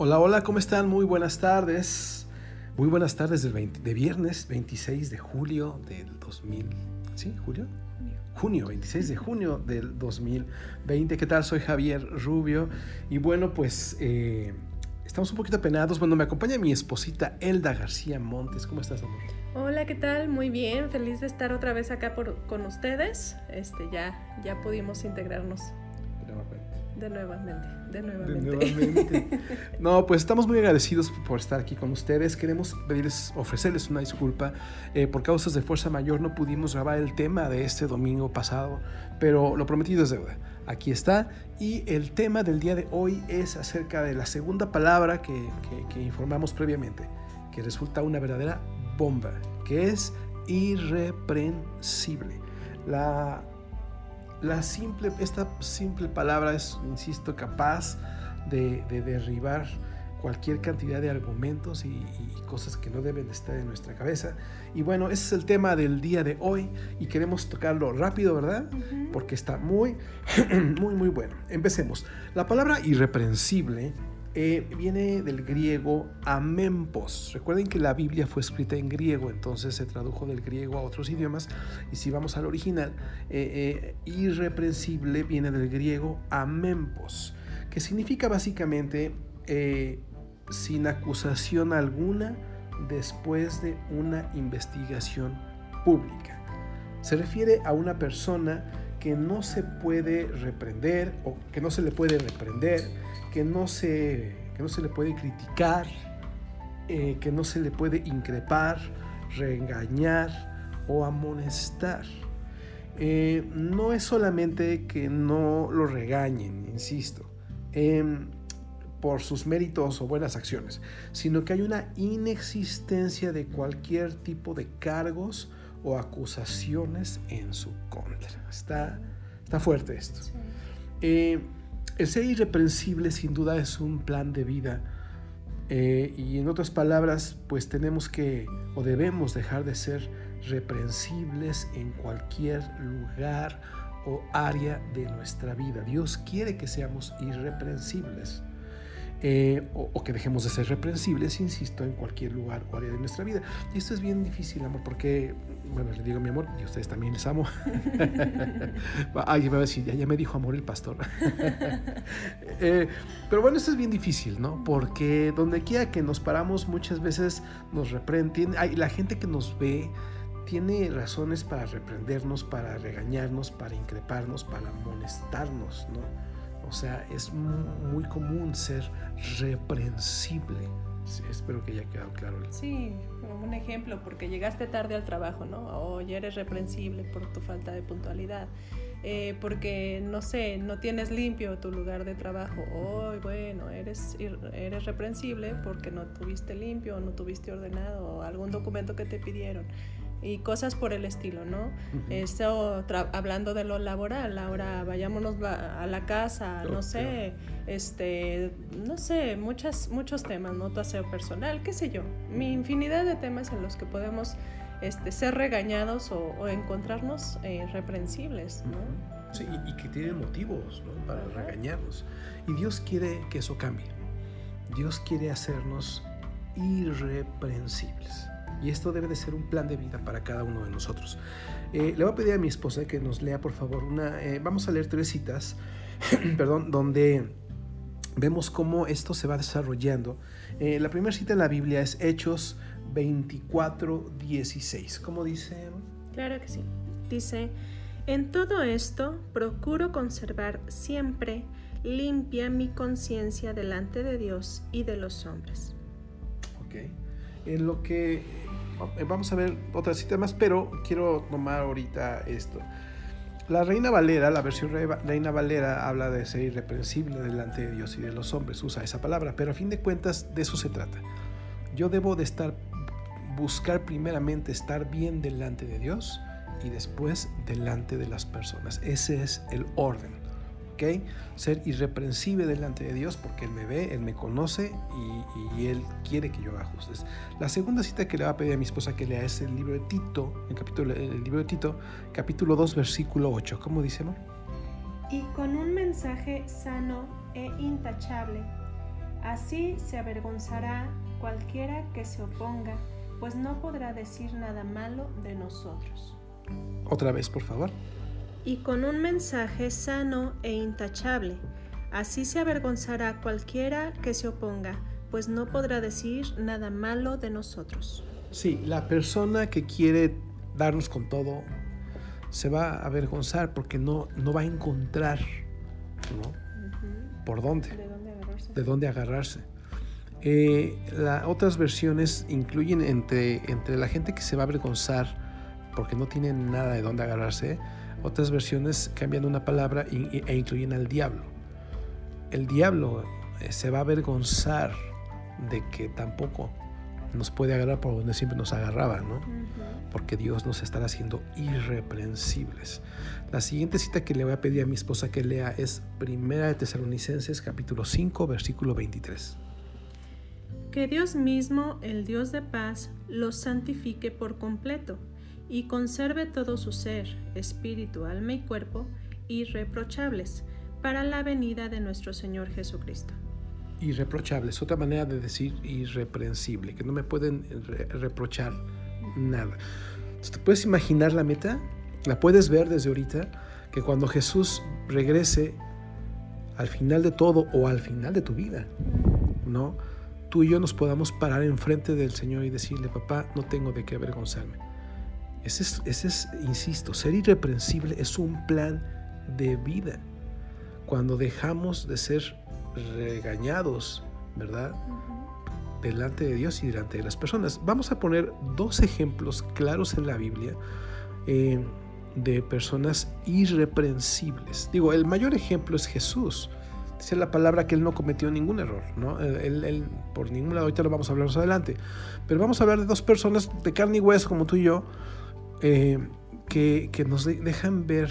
Hola, hola, ¿cómo están? Muy buenas tardes. Muy buenas tardes del 20 de viernes 26 de julio del 2000. ¿Sí? ¿Julio? Junio, 26 de junio del 2020. ¿Qué tal? Soy Javier Rubio. Y bueno, pues eh, estamos un poquito apenados. Bueno, me acompaña mi esposita Elda García Montes. ¿Cómo estás, amor? Hola, ¿qué tal? Muy bien. Feliz de estar otra vez acá con ustedes. Este, ya, ya pudimos integrarnos. De nuevamente, de nuevamente. De nuevamente. No, pues estamos muy agradecidos por estar aquí con ustedes. Queremos pedirles, ofrecerles una disculpa. Eh, por causas de fuerza mayor no pudimos grabar el tema de este domingo pasado, pero lo prometido es deuda. Aquí está. Y el tema del día de hoy es acerca de la segunda palabra que, que, que informamos previamente, que resulta una verdadera bomba, que es irreprensible. La la simple, esta simple palabra es, insisto, capaz de, derribar cualquier cantidad de argumentos y, cosas que no deben de estar en nuestra cabeza. Y bueno, ese es el tema del día de hoy y queremos tocarlo rápido, ¿verdad? Porque está muy, muy, muy bueno. Empecemos. La palabra irreprensible eh, viene del griego amempos. Recuerden que la Biblia fue escrita en griego, entonces se tradujo del griego a otros idiomas. Y si vamos al original, eh, eh, irreprensible viene del griego amempos, que significa básicamente sin acusación alguna después de una investigación pública. Se refiere a una persona que no se puede reprender o que no se le puede reprender que no se, que no se le puede criticar, eh, que no se le puede increpar, reengañar o amonestar. Eh, no es solamente que no lo regañen, insisto, em, por sus méritos o buenas acciones, sino que hay una inexistencia de cualquier tipo de cargos o acusaciones en su contra. Está, está fuerte esto. Eh, el ser irreprensible sin duda es un plan de vida eh, y en otras palabras pues tenemos que o debemos dejar de ser reprensibles en cualquier lugar o área de nuestra vida. Dios quiere que seamos irreprensibles. Eh, o, que dejemos de ser reprensibles, insisto, en cualquier lugar o área de nuestra vida. Y esto es bien difícil, amor, porque, bueno, le digo mi amor, y ustedes también les amo. Ay, a decir, ya, me dijo amor el pastor. Eh, pero bueno, esto es bien difícil, ¿no? Porque donde quiera que nos paramos, muchas veces nos reprenden. La gente que nos ve tiene razones para reprendernos, para regañarnos, para increparnos, para molestarnos, ¿no? O sea, es muy común ser reprensible. espero que haya quedado claro. Sí, un ejemplo, porque llegaste tarde al trabajo, ¿no? O ya eres reprensible por tu falta de puntualidad. Eh, porque, no sé, no tienes limpio tu lugar de trabajo. Hoy, bueno, eres, eres reprensible porque no tuviste limpio, o no tuviste ordenado o algún documento que te pidieron y cosas por el estilo, ¿no? Eso, hablando de lo laboral, ahora vayámonos a la casa, no sé, este, no sé, muchas, muchos temas, ¿no? Tu aseo personal, qué sé yo, mi infinidad de temas en los que podemos este, ser regañados o, encontrarnos eh, reprensibles, ¿no? Sí, y, que tienen motivos ¿no? para regañarnos. Y Dios quiere que eso cambie. Dios quiere hacernos irreprensibles. Y esto debe de ser un plan de vida para cada uno de nosotros. Eh, le voy a pedir a mi esposa que nos lea, por favor, una... Eh, vamos a leer tres citas, perdón, donde vemos cómo esto se va desarrollando. Eh, la primera cita en la Biblia es Hechos 24, 16. ¿Cómo dice? Claro que sí. Dice, en todo esto procuro conservar siempre limpia mi conciencia delante de Dios y de los hombres. Ok. En lo que vamos a ver otras citas más, pero quiero tomar ahorita esto. La Reina Valera, la versión Reina Valera, habla de ser irreprensible delante de Dios y de los hombres, usa esa palabra, pero a fin de cuentas de eso se trata. Yo debo de estar, buscar primeramente estar bien delante de Dios y después delante de las personas. Ese es el orden. Ser irreprensible delante de Dios porque Él me ve, Él me conoce y, Él quiere que yo haga ajustes. La segunda cita que le va a pedir a mi esposa que lea es el libro de Tito, el, capítulo, el libro de Tito, capítulo 2, versículo 8. ¿Cómo dice, amor? y con un mensaje sano e intachable. Así se avergonzará cualquiera que se oponga, pues no podrá decir nada malo de nosotros. Otra vez, por favor. Y con un mensaje sano e intachable. Así se avergonzará cualquiera que se oponga, pues no podrá decir nada malo de nosotros. Sí, la persona que quiere darnos con todo se va a avergonzar porque no, no va a encontrar, ¿no? ¿Por dónde? ¿De dónde agarrarse? De dónde agarrarse. Eh, la, otras versiones incluyen entre, entre la gente que se va a avergonzar porque no tiene nada de dónde agarrarse, otras versiones cambian una palabra e, incluyen al diablo. El diablo eh, se va a avergonzar de que tampoco nos puede agarrar por donde siempre nos agarraba, ¿no? Porque Dios nos estará haciendo irreprensibles. La siguiente cita que le voy a pedir a mi esposa que lea es Primera de Tesalonicenses capítulo 5 versículo 23. Que Dios mismo, el Dios de paz, los santifique por completo y conserve todo su ser, espíritu, alma y cuerpo irreprochables para la venida de nuestro Señor Jesucristo irreprochables, otra manera de decir irreprensible, que no me pueden reprochar nada. ¿Te puedes imaginar la meta? ¿La puedes ver desde ahorita? Que cuando Jesús regrese al final de todo o al final de tu vida, ¿no? Tú y yo nos podamos parar enfrente del Señor y decirle, papá, no tengo de qué avergonzarme. Ese es, ese es, insisto, ser irreprensible es un plan de vida. Cuando dejamos de ser regañados, ¿verdad? Delante de Dios y delante de las personas. Vamos a poner dos ejemplos claros en la Biblia eh, de personas irreprensibles. Digo, el mayor ejemplo es Jesús. Dice la palabra que él no cometió ningún error, ¿no? Él, por ningún lado, ahorita lo vamos a hablar más adelante. Pero vamos a hablar de dos personas de carne y hueso como tú y yo, eh, que, nos dejan ver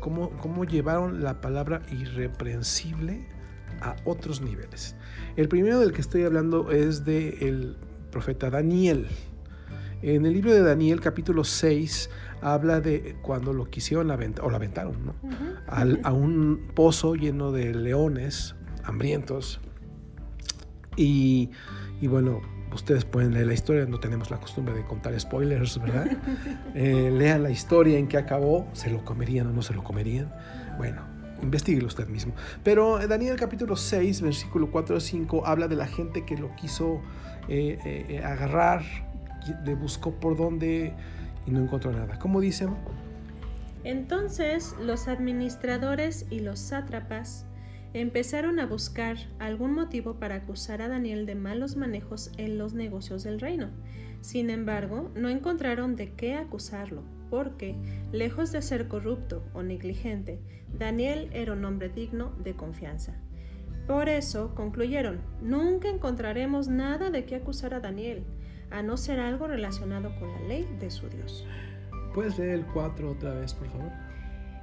cómo, cómo llevaron la palabra irreprensible a otros niveles. El primero del que estoy hablando es del el profeta Daniel. En el libro de Daniel capítulo 6 habla de cuando lo quisieron aventar, o lo aventaron, ¿no? a un pozo lleno de leones hambrientos. Y, y, bueno, ustedes pueden leer la historia, no tenemos la costumbre de contar spoilers, ¿verdad? Eh, lean la historia en que acabó, se lo comerían o no se lo comerían. Bueno, Investíguelo usted mismo. Pero Daniel capítulo 6, versículo 4 a 5, habla de la gente que lo quiso eh, eh, eh, agarrar, le buscó por dónde y no encontró nada. ¿Cómo dice? Entonces los administradores y los sátrapas empezaron a buscar algún motivo para acusar a Daniel de malos manejos en los negocios del reino. Sin embargo, no encontraron de qué acusarlo porque, lejos de ser corrupto o negligente, Daniel era un hombre digno de confianza. Por eso concluyeron, nunca encontraremos nada de qué acusar a Daniel, a no ser algo relacionado con la ley de su Dios. ¿Puedes leer el 4 otra vez, por favor?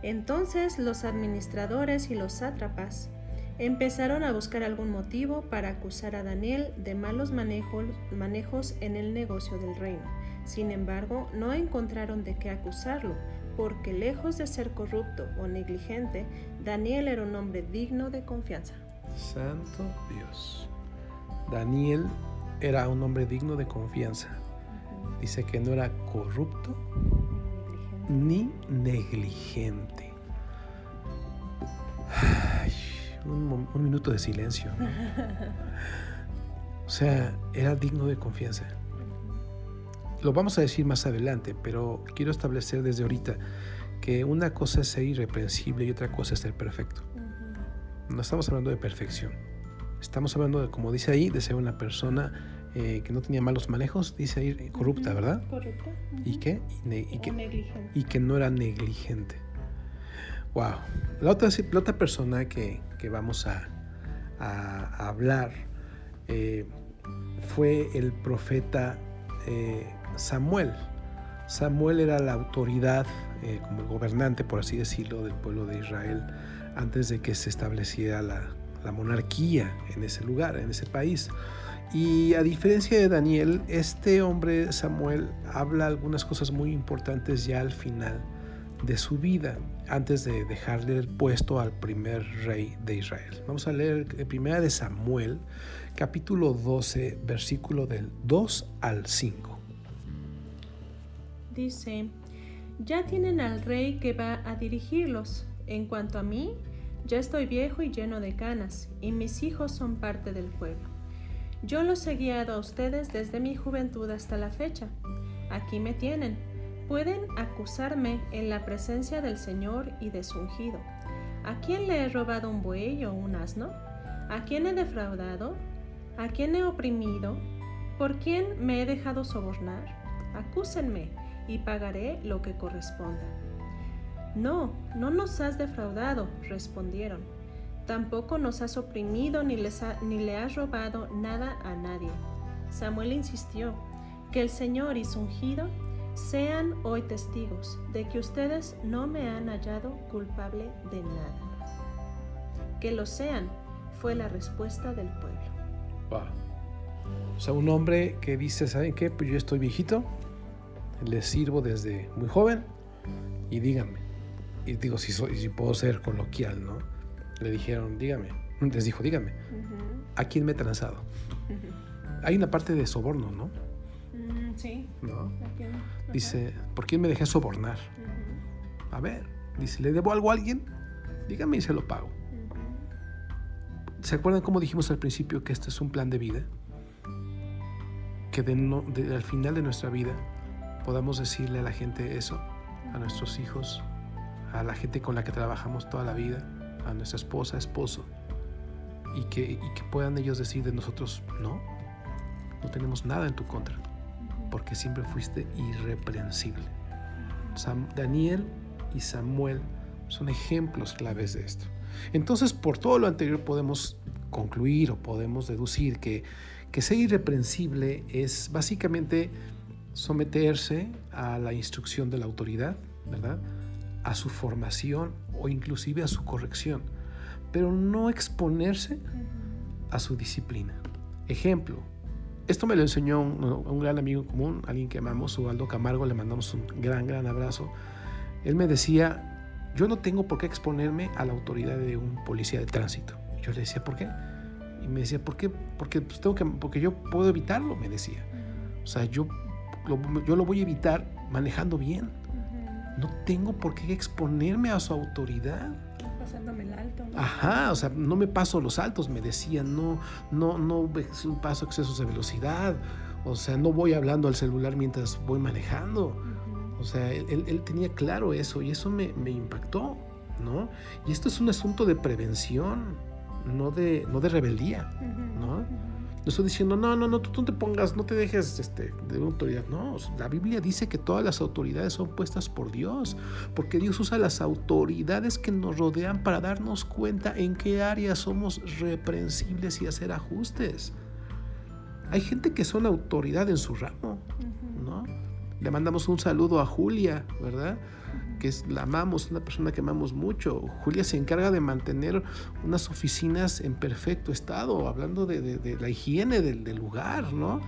Entonces los administradores y los sátrapas empezaron a buscar algún motivo para acusar a Daniel de malos manejos, manejos en el negocio del reino sin embargo, no encontraron de qué acusarlo, porque lejos de ser corrupto o negligente, Daniel era un hombre digno de confianza. Santo Dios. Daniel era un hombre digno de confianza. Dice que no era corrupto ni negligente. Un, un minuto de silencio. O sea, era digno de confianza. Lo vamos a decir más adelante, pero quiero establecer desde ahorita que una cosa es ser irreprensible y otra cosa es ser perfecto. No estamos hablando de perfección. Estamos hablando de, como dice ahí, de ser una persona eh, que no tenía malos manejos, dice ahí corrupta, ¿verdad? Corrupta. ¿Y qué? Y, que, y que no era negligente. Wow. La otra, la otra persona que, vamos a, a, hablar eh, fue el profeta eh, Samuel. Samuel era la autoridad, eh, como el gobernante, por así decirlo, del pueblo de Israel antes de que se estableciera la, monarquía en ese lugar, en ese país. Y a diferencia de Daniel, este hombre Samuel habla algunas cosas muy importantes ya al final de su vida antes de dejarle el puesto al primer rey de Israel. Vamos a leer primera de Samuel, capítulo 12, versículo del 2 al 5. Dice, ya tienen al rey que va a dirigirlos. En cuanto a mí, ya estoy viejo y lleno de canas, y mis hijos son parte del pueblo. Yo los he guiado a ustedes desde mi juventud hasta la fecha. Aquí me tienen. Pueden acusarme en la presencia del Señor y de su ungido. ¿A quién le he robado un buey o un asno? ¿A quién he defraudado? ¿A quién he oprimido? ¿Por quién me he dejado sobornar? Acúsenme y pagaré lo que corresponda. No, no nos has defraudado, respondieron. Tampoco nos has oprimido ni, le has robado nada a nadie. Samuel insistió, que el Señor y su ungido sean hoy testigos de que ustedes no me han hallado culpable de nada. Que lo sean, fue la respuesta del pueblo. O sea, un hombre que dice, ¿saben qué? Pues yo estoy viejito, les sirvo desde muy joven y díganme. Y digo, si, soy, si puedo ser coloquial, ¿no? Le dijeron, dígame. Les dijo, dígame. ¿A quién me he transado? Hay una parte de soborno, ¿no? Sí. ¿No? Dice, ¿por quién me dejé sobornar? A ver, dice, ¿le debo algo a alguien? Dígame y se lo pago. ¿Se acuerdan cómo dijimos al principio que este es un plan de vida? Que al final de nuestra vida podamos decirle a la gente eso, a nuestros hijos, a la gente con la que trabajamos toda la vida, a nuestra esposa, esposo, y que, y que puedan ellos decir de nosotros, no, no tenemos nada en tu contra, porque siempre fuiste irreprensible. Daniel y Samuel son ejemplos claves de esto. Entonces, por todo lo anterior podemos concluir o podemos deducir que, que ser irreprensible es básicamente someterse a la instrucción de la autoridad, ¿verdad? A su formación o inclusive a su corrección, pero no exponerse a su disciplina. Ejemplo, esto me lo enseñó un, gran amigo común, alguien que amamos, Ubaldo Camargo, le mandamos un gran, gran abrazo. Él me decía, yo no tengo por qué exponerme a la autoridad de un policía de tránsito. Yo le decía, ¿por qué? Y me decía, ¿por qué? Porque, pues, tengo que, porque yo puedo evitarlo, me decía. O sea, yo yo lo voy a evitar manejando bien. No tengo por qué exponerme a su autoridad. Pasándome el alto. Ajá, o sea, no me paso los altos, me decían, no, no, no paso excesos de velocidad. O sea, no voy hablando al celular mientras voy manejando. O sea, él, tenía claro eso y eso me, me, impactó, ¿no? Y esto es un asunto de prevención, no de, no de rebeldía, ¿no? No estoy diciendo, no, no, no, tú no te pongas, no te dejes este, de autoridad. No, la Biblia dice que todas las autoridades son puestas por Dios, porque Dios usa las autoridades que nos rodean para darnos cuenta en qué áreas somos reprensibles y hacer ajustes. Hay gente que son autoridad en su ramo, ¿no? Le mandamos un saludo a Julia, ¿verdad? Que es, la amamos, una persona que amamos mucho. Julia se encarga de mantener unas oficinas en perfecto estado, hablando de, la higiene del, lugar, ¿no?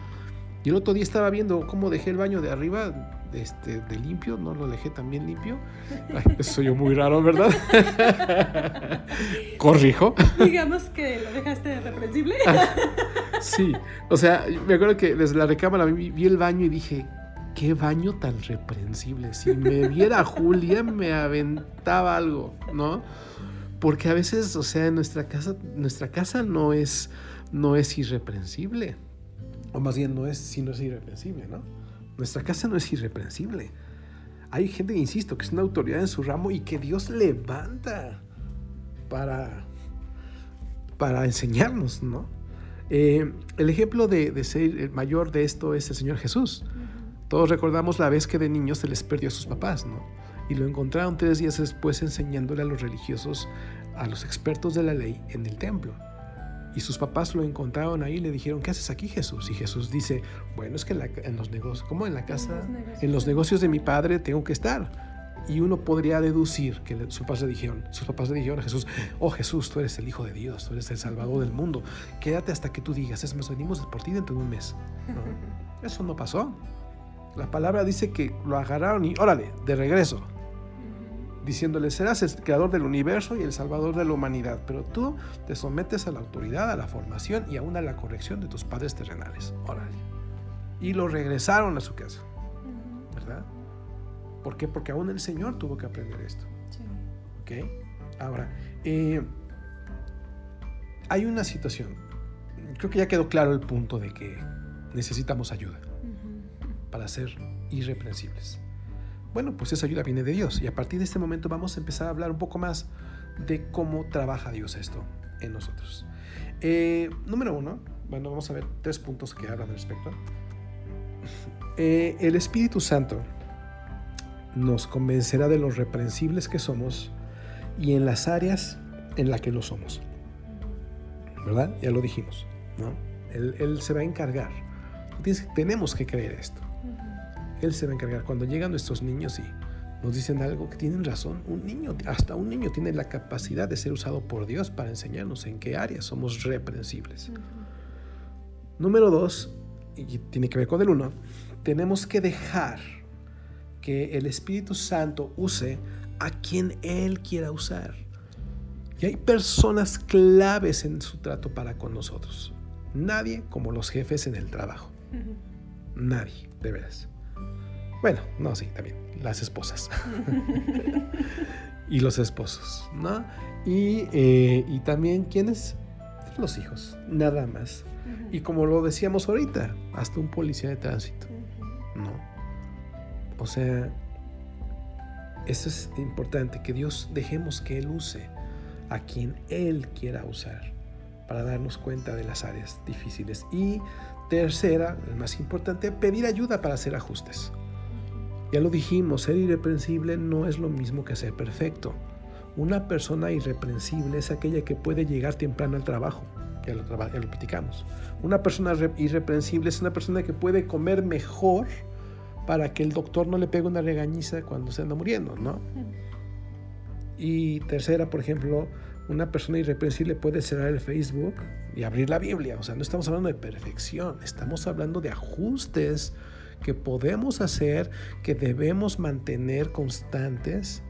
Y el otro día estaba viendo cómo dejé el baño de arriba de, este, de limpio, no lo dejé también limpio. eso soy yo muy raro, ¿verdad? Corrijo. Digamos que lo dejaste de reprensible. Ah, sí, o sea, me acuerdo que desde la recámara vi el baño y dije, qué baño tan reprensible. Si me viera Julia, me aventaba algo, ¿no? Porque a veces, o sea, nuestra casa, nuestra casa no es, no es irreprensible. O más bien no es, si no es irreprensible, ¿no? Nuestra casa no es irreprensible. Hay gente, insisto, que es una autoridad en su ramo y que Dios levanta para, para enseñarnos, ¿no? Eh, el ejemplo de, de, ser mayor de esto es el Señor Jesús. Todos recordamos la vez que de niños se les perdió a sus papás, ¿no? Y lo encontraron tres días después enseñándole a los religiosos, a los expertos de la ley en el templo. Y sus papás lo encontraron ahí y le dijeron, ¿qué haces aquí Jesús? Y Jesús dice, bueno, es que en, los negocios, ¿cómo en la casa? En los, negocios de mi padre tengo que estar. Y uno podría deducir que sus papás le dijeron, sus papás le dijeron a Jesús, oh Jesús, tú eres el Hijo de Dios, tú eres el Salvador del mundo, quédate hasta que tú digas, es más, venimos por ti dentro de un mes. Eso no pasó. La palabra dice que lo agarraron y órale, de regreso. diciéndole, serás el creador del universo y el salvador de la humanidad, pero tú te sometes a la autoridad, a la formación y aún a la corrección de tus padres terrenales. Órale. Y lo regresaron a su casa, ¿verdad? ¿Por qué? Porque aún el Señor tuvo que aprender esto. Sí. ¿Ok? Ahora, eh, hay una situación. Creo que ya quedó claro el punto de que necesitamos ayuda para ser irreprensibles. Bueno, pues esa ayuda viene de Dios y a partir de este momento vamos a empezar a hablar un poco más de cómo trabaja Dios esto en nosotros. Eh, número uno, bueno, vamos a ver tres puntos que hablan al respecto. Eh, el Espíritu Santo nos convencerá de los reprensibles que somos y en las áreas en las que lo somos. ¿Verdad? Ya lo dijimos. ¿no? Él, se va a encargar. tenemos que creer esto. Él se va a encargar. Cuando llegan nuestros niños y nos dicen algo que tienen razón, un niño, hasta un niño tiene la capacidad de ser usado por Dios para enseñarnos en qué áreas somos reprensibles. Número dos, y tiene que ver con el uno, tenemos que dejar que el Espíritu Santo use a quien Él quiera usar. Y hay personas claves en su trato para con nosotros. Nadie como los jefes en el trabajo. Nadie, de veras. Bueno, no, sí, también. Las esposas. y los esposos, ¿no? Y, eh, y también, ¿quiénes? Los hijos, nada más. Y como lo decíamos ahorita, hasta un policía de tránsito, ¿no? O sea, eso es importante, que Dios dejemos que Él use a quien Él quiera usar para darnos cuenta de las áreas difíciles. Y tercera, el más importante, pedir ayuda para hacer ajustes. Ya lo dijimos, ser irreprensible no es lo mismo que ser perfecto. Una persona irreprensible es aquella que puede llegar temprano al trabajo. Ya lo, ya lo platicamos. Una persona irreprensible es una persona que puede comer mejor para que el doctor no le pegue una regañiza cuando se anda muriendo, ¿no? Y tercera, por ejemplo, una persona irreprensible puede cerrar el Facebook y abrir la Biblia. O sea, no estamos hablando de perfección, estamos hablando de ajustes que podemos hacer, que debemos mantener constantes,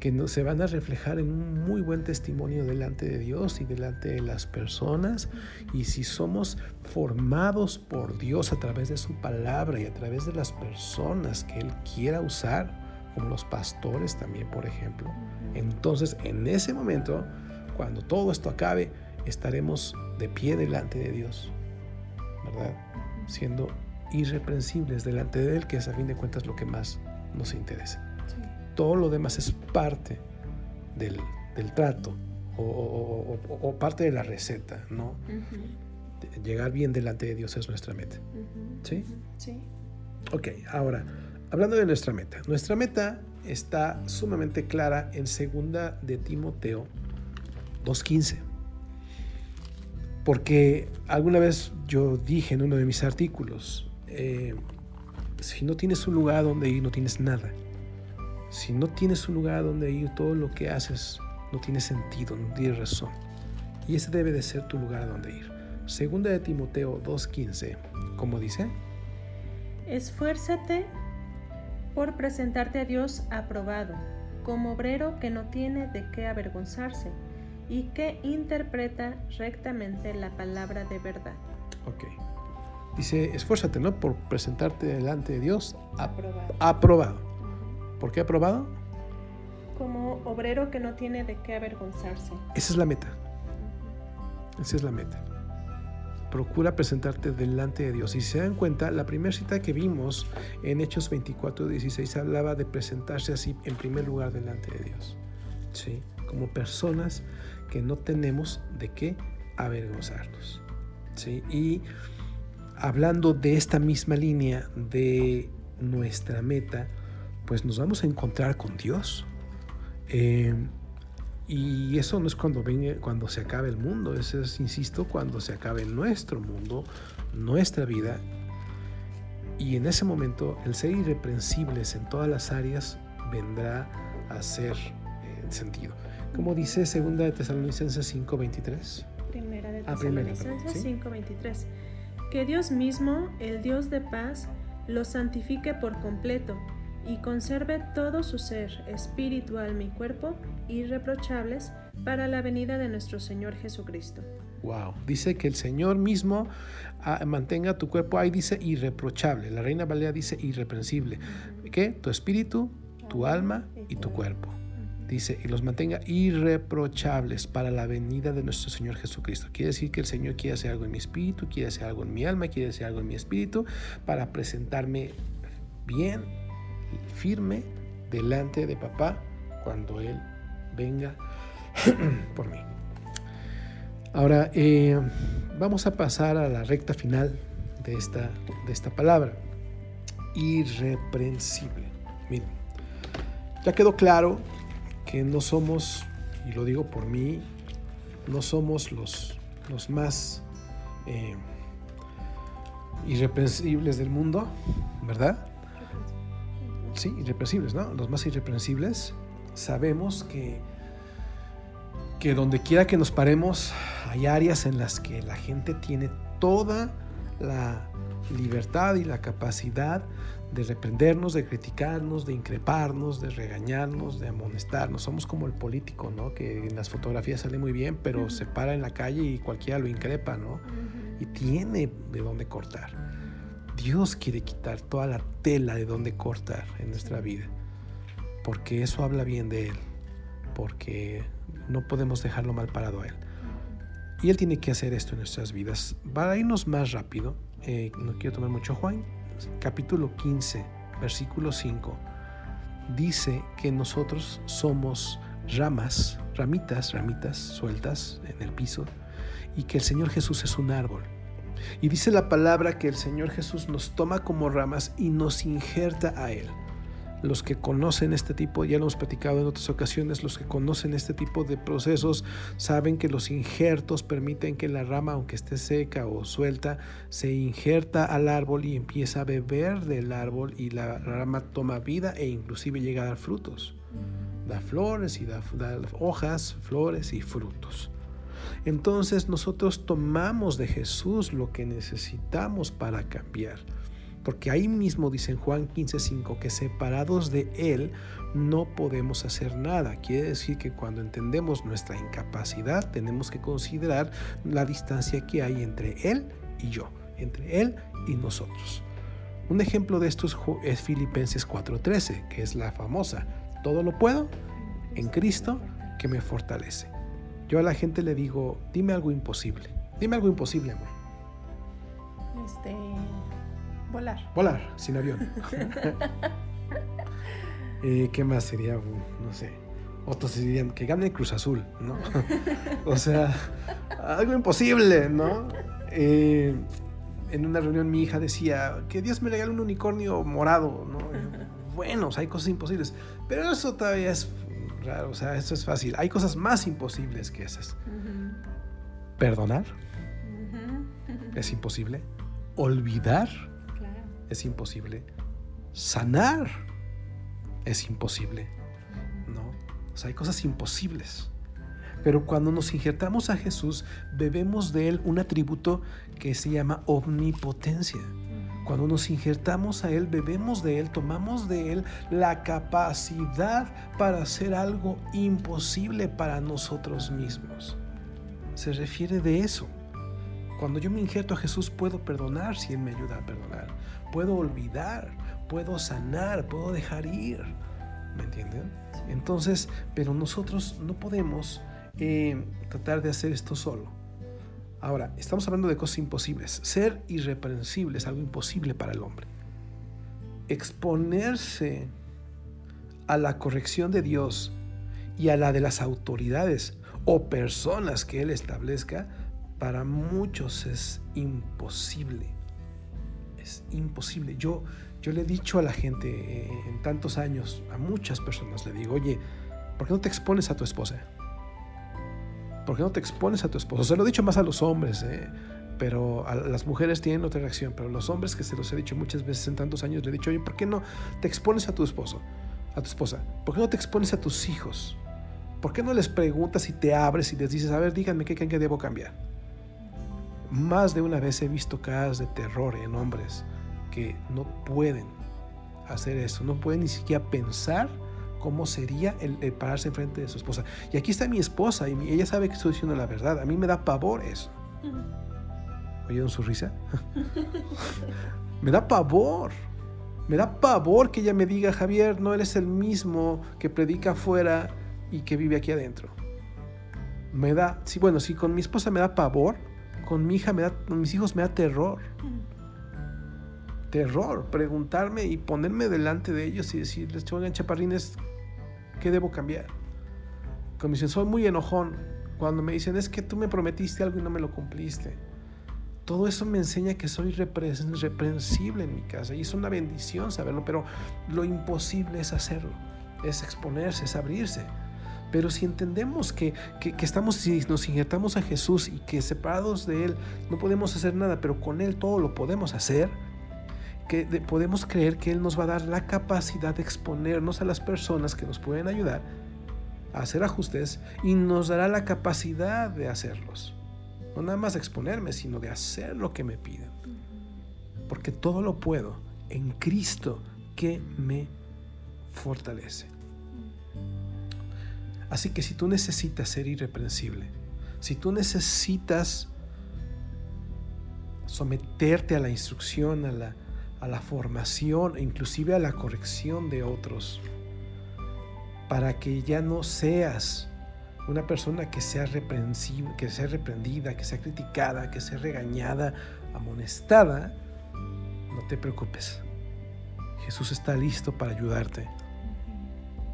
que no, se van a reflejar en un muy buen testimonio delante de Dios y delante de las personas. Y si somos formados por Dios a través de su palabra y a través de las personas que Él quiera usar, como los pastores también, por ejemplo, entonces en ese momento, cuando todo esto acabe, estaremos de pie delante de Dios, ¿verdad? Siendo irreprensibles delante de Él, que es a fin de cuentas lo que más nos interesa. Todo lo demás es parte del, trato o, parte de la receta, ¿no? Llegar bien delante de Dios es nuestra meta. ¿Sí? Sí. Ok, ahora, hablando de nuestra meta. Nuestra meta está sumamente clara en segunda de Timoteo 2.15. Porque alguna vez yo dije en uno de mis artículos, eh, si no tienes un lugar donde ir, no tienes nada. Si no tienes un lugar donde ir, todo lo que haces no tiene sentido, no tiene razón. Y ese debe de ser tu lugar donde ir. Segunda de Timoteo 2.15, como dice. Esfuérzate por presentarte a Dios aprobado, como obrero que no tiene de qué avergonzarse y que interpreta rectamente la palabra de verdad. Ok. Dice, esfuérzate, ¿no? Por presentarte delante de Dios aprobado. aprobado. ¿Por qué aprobado? Como obrero que no tiene de qué avergonzarse. Esa es la meta. Esa es la meta. Procura presentarte delante de Dios. Y si se dan cuenta, la primera cita que vimos en Hechos 24, 16 hablaba de presentarse así en primer lugar delante de Dios. ¿Sí? Como personas que no tenemos de qué avergonzarnos. ¿Sí? Y hablando de esta misma línea de nuestra meta, pues nos vamos a encontrar con Dios. Eh, y eso no es cuando, venga, cuando se acabe el mundo, eso es, insisto, cuando se acabe nuestro mundo, nuestra vida. Y en ese momento el ser irreprensibles en todas las áreas vendrá a ser eh, sentido. Como dice 2 de Tesalonicenses 5:23. Primera de ah, Tesalonicenses 5:23 que Dios mismo, el Dios de paz, los santifique por completo, y conserve todo su ser, espíritu, alma y cuerpo, irreprochables para la venida de nuestro Señor Jesucristo. Wow, dice que el Señor mismo ah, mantenga tu cuerpo, ahí dice irreprochable, la Reina Valera dice irreprensible, ¿qué? Tu espíritu, tu alma y tu cuerpo. Dice, y los mantenga irreprochables para la venida de nuestro Señor Jesucristo. Quiere decir que el Señor quiere hacer algo en mi espíritu, quiere hacer algo en mi alma, quiere hacer algo en mi espíritu para presentarme bien, firme, delante de papá cuando Él venga por mí. Ahora, eh, vamos a pasar a la recta final de esta, de esta palabra. Irreprensible. Miren, ya quedó claro que no somos, y lo digo por mí, no somos los, los más eh, irreprensibles del mundo, ¿verdad? Sí, irreprensibles, ¿no? Los más irreprensibles. Sabemos que, que donde quiera que nos paremos, hay áreas en las que la gente tiene toda la libertad y la capacidad de reprendernos, de criticarnos, de increparnos, de regañarnos, de amonestarnos. Somos como el político, ¿no? Que en las fotografías sale muy bien, pero se para en la calle y cualquiera lo increpa, ¿no? Y tiene de dónde cortar. Dios quiere quitar toda la tela de dónde cortar en nuestra vida, porque eso habla bien de Él, porque no podemos dejarlo mal parado a Él. Y Él tiene que hacer esto en nuestras vidas. Para irnos más rápido, eh, no quiero tomar mucho Juan, capítulo 15, versículo 5, dice que nosotros somos ramas, ramitas, ramitas sueltas en el piso, y que el Señor Jesús es un árbol. Y dice la palabra que el Señor Jesús nos toma como ramas y nos injerta a Él los que conocen este tipo, ya lo hemos platicado en otras ocasiones, los que conocen este tipo de procesos saben que los injertos permiten que la rama, aunque esté seca o suelta, se injerta al árbol y empieza a beber del árbol y la rama toma vida e inclusive llega a dar frutos. Da flores y da, da hojas, flores y frutos. Entonces nosotros tomamos de Jesús lo que necesitamos para cambiar. Porque ahí mismo dice en Juan 15:5 que separados de Él no podemos hacer nada. Quiere decir que cuando entendemos nuestra incapacidad tenemos que considerar la distancia que hay entre Él y yo, entre Él y nosotros. Un ejemplo de esto es Filipenses 4:13, que es la famosa, todo lo puedo en Cristo que me fortalece. Yo a la gente le digo, dime algo imposible. Dime algo imposible, amor. Este, volar. Volar, sin avión. Eh, ¿Qué más sería? No sé. Otros dirían que gane Cruz Azul, ¿no? o sea, algo imposible, ¿no? Eh, en una reunión mi hija decía que Dios me regale un unicornio morado, ¿no? Bueno, hay cosas imposibles. Pero eso todavía es o sea, eso es fácil. Hay cosas más imposibles que esas. Perdonar es imposible. Olvidar es imposible. Sanar es imposible. ¿No? O sea, hay cosas imposibles. Pero cuando nos injertamos a Jesús, bebemos de Él un atributo que se llama omnipotencia. Cuando nos injertamos a Él, bebemos de Él, tomamos de Él la capacidad para hacer algo imposible para nosotros mismos. Se refiere de eso. Cuando yo me injerto a Jesús puedo perdonar si Él me ayuda a perdonar. Puedo olvidar, puedo sanar, puedo dejar ir. ¿Me entienden? Entonces, pero nosotros no podemos eh, tratar de hacer esto solo. Ahora, estamos hablando de cosas imposibles. Ser irreprensible es algo imposible para el hombre. Exponerse a la corrección de Dios y a la de las autoridades o personas que Él establezca para muchos es imposible. Es imposible. Yo, yo le he dicho a la gente eh, en tantos años, a muchas personas le digo, oye, ¿por qué no te expones a tu esposa? ¿Por qué no te expones a tu esposo? Se lo he dicho más a los hombres, eh, pero a las mujeres tienen otra reacción. Pero los hombres que se los he dicho muchas veces en tantos años, le he dicho, oye, ¿por qué no te expones a tu esposo, a tu esposa? ¿Por qué no te expones a tus hijos? ¿Por qué no les preguntas y te abres y les dices, a ver, díganme qué, qué debo cambiar? Más de una vez he visto caras de terror en hombres que no pueden hacer eso, no puede ni siquiera pensar cómo sería el, pararse enfrente de su esposa. Y aquí está mi esposa y ella sabe que estoy diciendo la verdad. A mí me da pavor eso. ¿Oyeron su risa? me da pavor. Me da pavor que ella me diga, Javier, no eres el mismo que predica afuera y que vive aquí adentro. Me da, sí, bueno, si con mi esposa me da pavor, con mi hija me da, con mis hijos me da terror. Terror, preguntarme y ponerme delante de ellos y decirles, oigan, chaparrines, ¿Qué debo cambiar? Cuando me dicen, soy muy enojón. Cuando me dicen, es que tú me prometiste algo y no me lo cumpliste. Todo eso me enseña que soy reprensible en mi casa y es una bendición saberlo, pero lo imposible es hacerlo, es exponerse, es abrirse. Pero si entendemos que, que, estamos, si nos injertamos a Jesús y que separados de Él no podemos hacer nada, pero con Él todo lo podemos hacer, que podemos creer que Él nos va a dar la capacidad de exponernos a las personas que nos pueden ayudar a hacer ajustes y nos dará la capacidad de hacerlos. No nada más de exponerme, sino de hacer lo que me piden. Porque todo lo puedo en Cristo que me fortalece. Así que si tú necesitas ser irreprensible, si tú necesitas someterte a la instrucción, a la, a la formación e inclusive a la corrección de otros, para que ya no seas una persona que sea, que sea reprendida, que sea criticada, que sea regañada, amonestada, no te preocupes. Jesús está listo para ayudarte.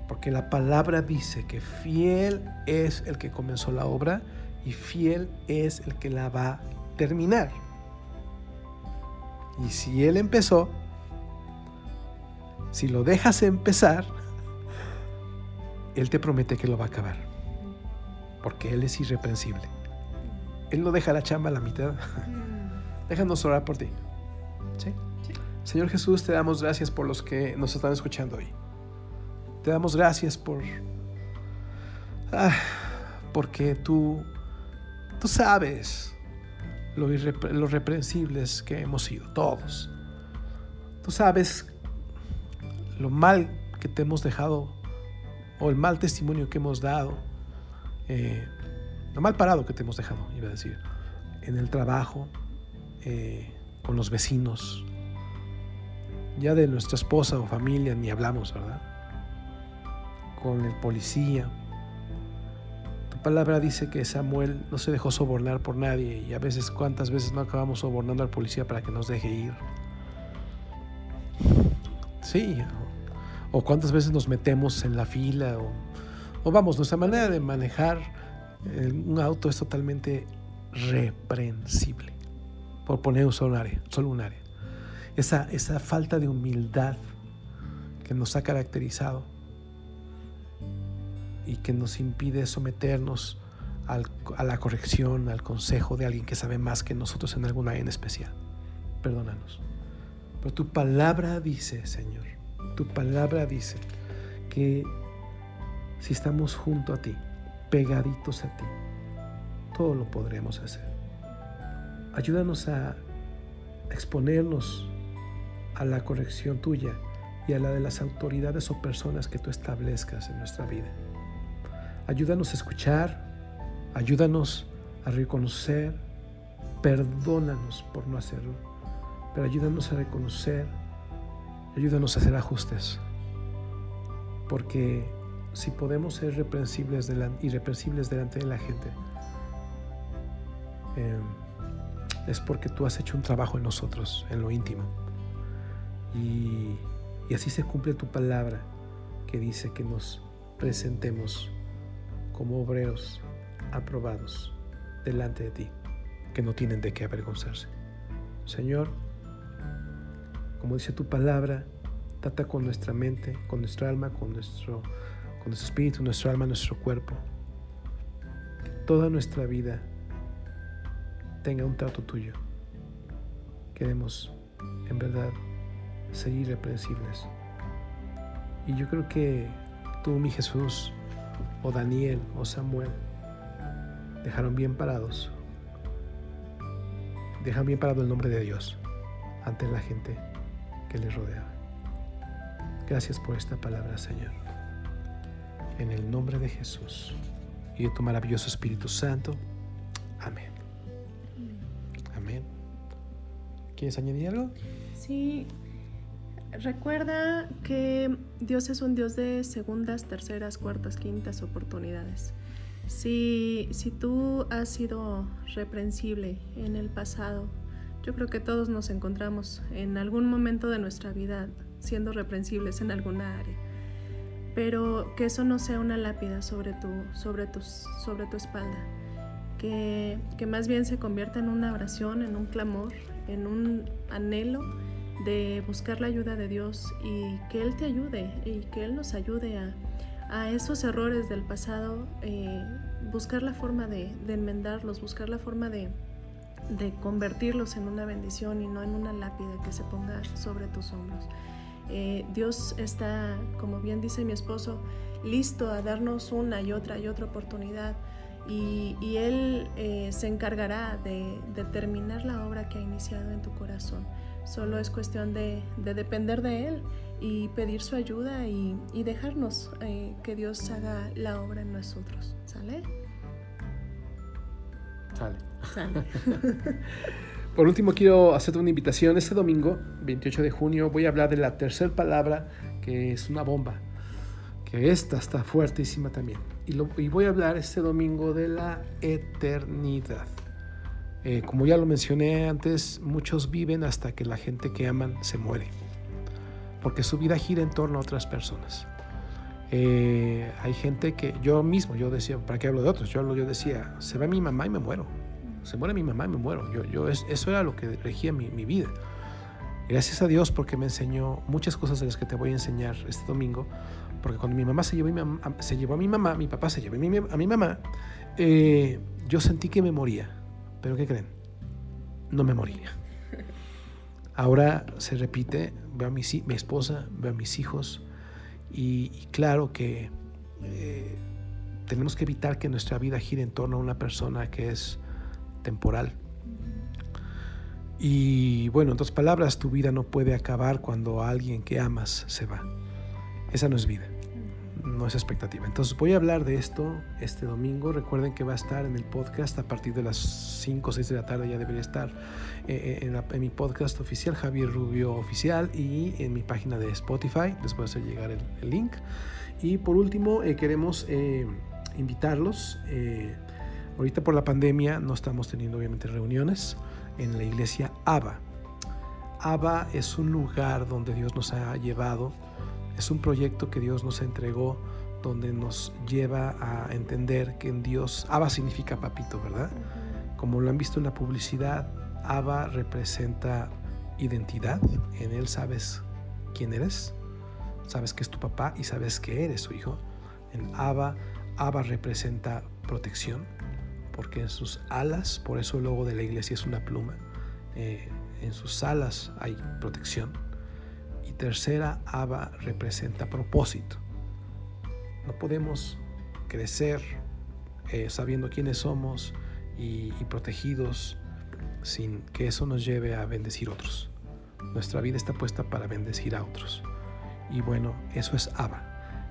Porque la palabra dice que fiel es el que comenzó la obra y fiel es el que la va a terminar. Y si Él empezó, si lo dejas empezar, Él te promete que lo va a acabar. Porque Él es irreprensible. Él no deja la chamba a la mitad. Mm. Déjanos orar por ti. ¿Sí? Señor Jesús, te damos gracias por los que nos están escuchando hoy. Te damos gracias por... Ah, porque tú, tú sabes lo, reprensibles que hemos sido, todos. Tú sabes lo mal que te hemos dejado o el mal testimonio que hemos dado, eh, lo mal parado que te hemos dejado, iba a decir, en el trabajo, eh, con los vecinos. Ya de nuestra esposa o familia ni hablamos, ¿verdad? Con el policía, palabra dice que Samuel no se dejó sobornar por nadie y a veces cuántas veces no acabamos sobornando al policía para que nos deje ir. Sí, o cuántas veces nos metemos en la fila o, vamos, nuestra manera de manejar un auto es totalmente reprensible, por poner solo un área, solo un área. Esa, esa falta de humildad que nos ha caracterizado y que nos impide someternos a la corrección, al consejo de alguien que sabe más que nosotros en alguna en especial. Perdónanos. Pero tu palabra dice, Señor, tu palabra dice que si estamos junto a ti, pegaditos a ti, todo lo podremos hacer. Ayúdanos a exponernos a la corrección tuya y a la de las autoridades o personas que tú establezcas en nuestra vida. Ayúdanos a escuchar, ayúdanos a reconocer, perdónanos por no hacerlo, pero ayúdanos a reconocer, ayúdanos a hacer ajustes, porque si podemos ser reprensibles irreprensibles delante de la gente, em, es porque tú has hecho un trabajo en nosotros, en lo íntimo. Y, y así se cumple tu palabra que dice que nos presentemos como obreros aprobados delante de ti, que no tienen de qué avergonzarse. Señor, como dice tu palabra, trata con nuestra mente, con nuestra alma, con nuestro, con nuestro espíritu, nuestro alma, nuestro cuerpo. Que toda nuestra vida tenga un trato tuyo. Queremos, en verdad, ser irreprensibles. Y yo creo que tú, mi Jesús, o Daniel o Samuel dejaron bien parados, dejan bien parado el nombre de Dios ante la gente que les rodeaba. Gracias por esta palabra, Señor. En el nombre de Jesús y de tu maravilloso Espíritu Santo. Amén. Amén. ¿Quieres añadir algo? Sí. Recuerda que Dios es un Dios de segundas, terceras, cuartas, quintas oportunidades. Si, si tú has sido reprensible en el pasado, yo creo que todos nos encontramos en algún momento de nuestra vida siendo reprensibles en alguna área. Pero que eso no sea una lápida sobre tu, sobre tu, sobre tu espalda. Que, que más bien se convierta en una oración, en un clamor, en un anhelo de buscar la ayuda de Dios y que Él te ayude y que Él nos ayude a, a esos errores del pasado, eh, buscar la forma de, enmendarlos, buscar la forma de, de, convertirlos en una bendición y no en una lápida que se ponga sobre tus hombros. Eh, Dios está, como bien dice mi esposo, listo a darnos una y otra y otra oportunidad y, y Él eh, se encargará de, de terminar la obra que ha iniciado en tu corazón. Solo es cuestión de, de depender de Él y pedir su ayuda y, y dejarnos eh, que Dios haga la obra en nosotros. ¿Sale? Sale. Sale. Por último, quiero hacerte una invitación. Este domingo, 28 de junio, voy a hablar de la tercera palabra, que es una bomba. Que esta está fuertísima también. Y, lo, y voy a hablar este domingo de la eternidad. Eh, como ya lo mencioné antes, muchos viven hasta que la gente que aman se muere, porque su vida gira en torno a otras personas. Eh, hay gente que yo mismo, yo decía, ¿para qué hablo de otros? Yo, yo decía, se va mi mamá y me muero. Se muere mi mamá y me muero. Yo, yo, eso era lo que regía mi, mi vida. Gracias a Dios porque me enseñó muchas cosas de las que te voy a enseñar este domingo. Porque cuando mi mamá se llevó, a mi mamá, mi papá se llevó a mi, a mi mamá, eh, yo sentí que me moría. Pero ¿qué creen? No me moría. Ahora se repite, veo a mi, mi esposa, veo a mis hijos y, claro que eh, tenemos que evitar que nuestra vida gire en torno a una persona que es temporal. Y bueno, en otras palabras, tu vida no puede acabar cuando alguien que amas se va. Esa no es vida no es expectativa. Entonces voy a hablar de esto este domingo. Recuerden que va a estar en el podcast a partir de las 5 o 6 de la tarde, ya debería estar eh, en, la, en, mi podcast oficial, Javier Rubio Oficial, y en mi página de Spotify. Les a hacer llegar el, link. Y por último, eh, queremos eh, invitarlos. ahorita por la pandemia no estamos teniendo obviamente reuniones en la iglesia ABA. ABA es un lugar donde Dios nos ha llevado es un proyecto que Dios nos entregó donde nos lleva a entender que en Dios, Abba significa papito, ¿verdad? Como lo han visto en la publicidad, Abba representa identidad. En Él sabes quién eres, sabes que es tu papá y sabes que eres su hijo. En Abba, Abba representa protección, porque en sus alas, por eso el logo de la iglesia es una pluma, eh, en sus alas hay protección tercera, Abba representa propósito. No podemos crecer eh, sabiendo quiénes somos y, y protegidos sin que eso nos lleve a bendecir a otros. Nuestra vida está puesta para bendecir a otros. Y bueno, eso es Abba.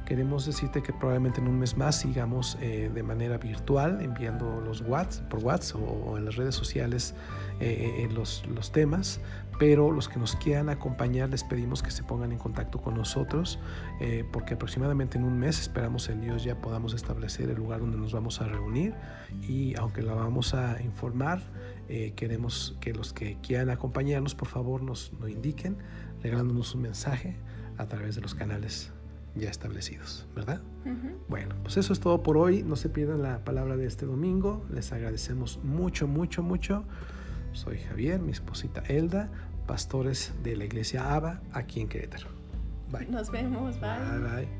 Queremos decirte que probablemente en un mes más sigamos eh, de manera virtual enviando los WhatsApp, por WhatsApp o, en las redes sociales eh, eh, los, los temas, pero los que nos quieran acompañar les pedimos que se pongan en contacto con nosotros porque aproximadamente en un mes esperamos en Dios ya podamos establecer el lugar donde nos vamos a reunir y aunque la vamos a informar, queremos que los que quieran acompañarnos por favor nos lo indiquen regalándonos un mensaje a través de los canales ya establecidos, ¿verdad? Uh -huh. Bueno, pues eso es todo por hoy. No se pierdan la palabra de este domingo. Les agradecemos mucho, mucho, mucho. Soy Javier, mi esposita Elda, pastores de la iglesia ABA aquí en Querétaro. Bye. Nos vemos, bye. Bye, bye.